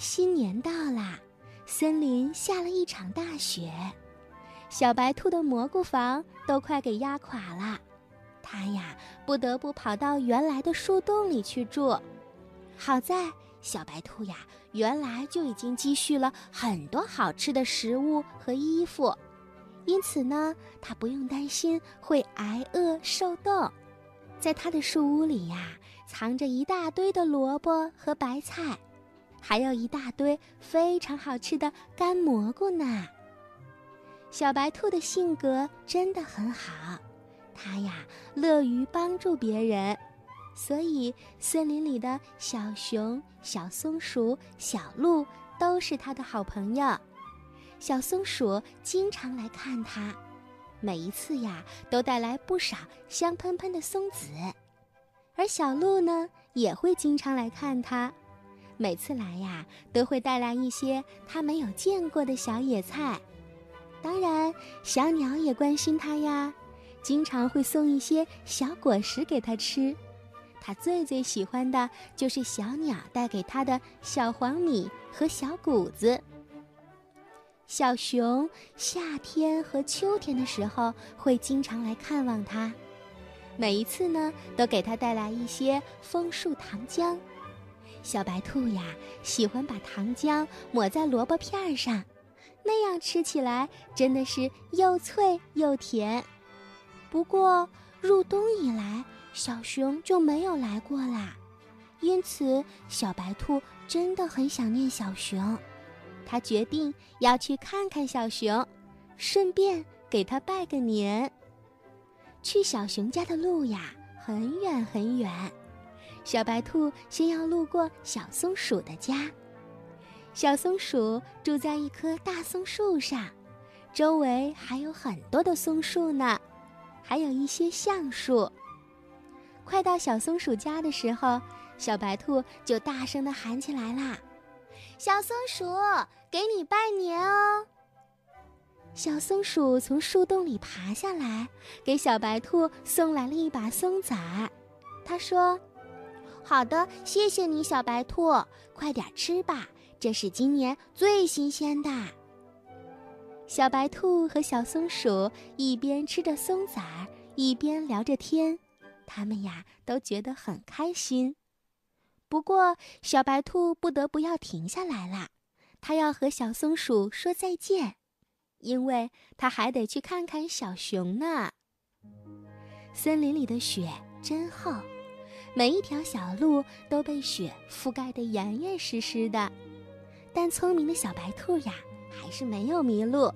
新年到啦，森林下了一场大雪，小白兔的蘑菇房都快给压垮了，它呀不得不跑到原来的树洞里去住。好在小白兔呀原来就已经积蓄了很多好吃的食物和衣服，因此呢，它不用担心会挨饿受冻。在它的树屋里呀，藏着一大堆的萝卜和白菜。还有一大堆非常好吃的干蘑菇呢。小白兔的性格真的很好，它呀乐于帮助别人，所以森林里的小熊、小松鼠、小鹿都是它的好朋友。小松鼠经常来看它，每一次呀都带来不少香喷喷的松子，而小鹿呢也会经常来看它。每次来呀，都会带来一些他没有见过的小野菜。当然，小鸟也关心它呀，经常会送一些小果实给它吃。它最最喜欢的就是小鸟带给它的小黄米和小谷子。小熊夏天和秋天的时候会经常来看望它，每一次呢，都给它带来一些枫树糖浆。小白兔呀，喜欢把糖浆抹在萝卜片上，那样吃起来真的是又脆又甜。不过入冬以来，小熊就没有来过啦，因此小白兔真的很想念小熊。他决定要去看看小熊，顺便给他拜个年。去小熊家的路呀，很远很远。小白兔先要路过小松鼠的家，小松鼠住在一棵大松树上，周围还有很多的松树呢，还有一些橡树。快到小松鼠家的时候，小白兔就大声地喊起来啦：“小松鼠，给你拜年哦！”小松鼠从树洞里爬下来，给小白兔送来了一把松子儿，他说。好的，谢谢你，小白兔，快点吃吧，这是今年最新鲜的。小白兔和小松鼠一边吃着松子儿，一边聊着天，他们呀都觉得很开心。不过，小白兔不得不要停下来了，它要和小松鼠说再见，因为它还得去看看小熊呢。森林里的雪真厚。每一条小路都被雪覆盖得严严实实的，但聪明的小白兔呀，还是没有迷路。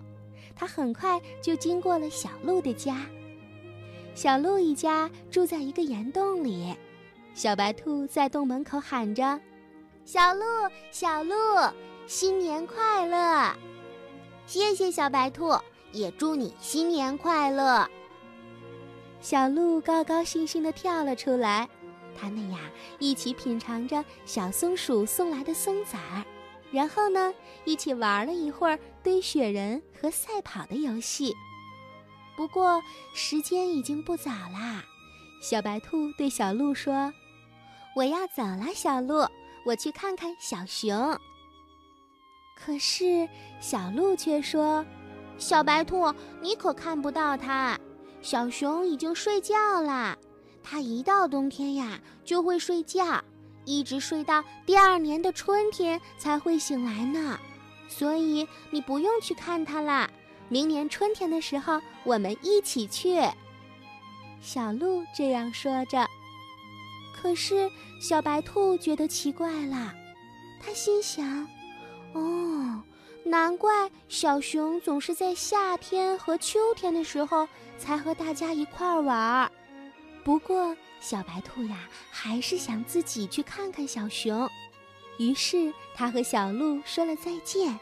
它很快就经过了小鹿的家。小鹿一家住在一个岩洞里，小白兔在洞门口喊着：“小鹿，小鹿，新年快乐！”谢谢小白兔，也祝你新年快乐。小鹿高高兴兴地跳了出来。他们呀，一起品尝着小松鼠送来的松子儿，然后呢，一起玩了一会儿堆雪人和赛跑的游戏。不过时间已经不早啦，小白兔对小鹿说：“我要走了，小鹿，我去看看小熊。”可是小鹿却说：“小白兔，你可看不到它，小熊已经睡觉啦。”它一到冬天呀，就会睡觉，一直睡到第二年的春天才会醒来呢。所以你不用去看它啦。明年春天的时候，我们一起去。小鹿这样说着。可是小白兔觉得奇怪了，它心想：“哦，难怪小熊总是在夏天和秋天的时候才和大家一块儿玩。”不过，小白兔呀，还是想自己去看看小熊。于是，它和小鹿说了再见，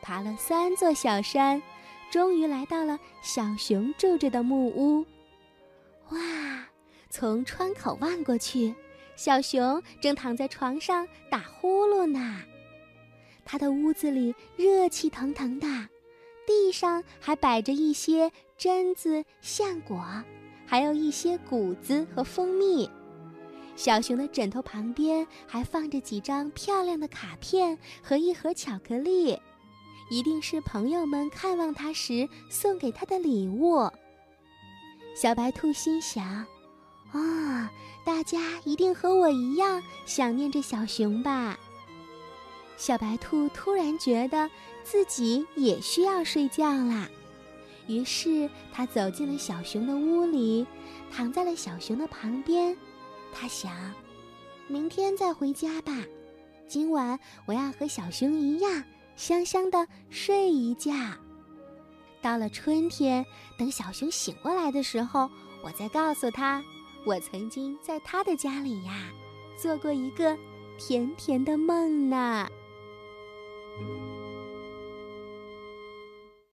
爬了三座小山，终于来到了小熊住着的木屋。哇！从窗口望过去，小熊正躺在床上打呼噜呢。他的屋子里热气腾腾的，地上还摆着一些榛子、橡果。还有一些谷子和蜂蜜，小熊的枕头旁边还放着几张漂亮的卡片和一盒巧克力，一定是朋友们看望它时送给它的礼物。小白兔心想：“啊，大家一定和我一样想念着小熊吧。”小白兔突然觉得自己也需要睡觉啦，于是他走进了小熊的屋里，躺在了小熊的旁边。他想，明天再回家吧。今晚我要和小熊一样，香香的睡一觉。到了春天，等小熊醒过来的时候，我再告诉他，我曾经在他的家里呀，做过一个甜甜的梦呢。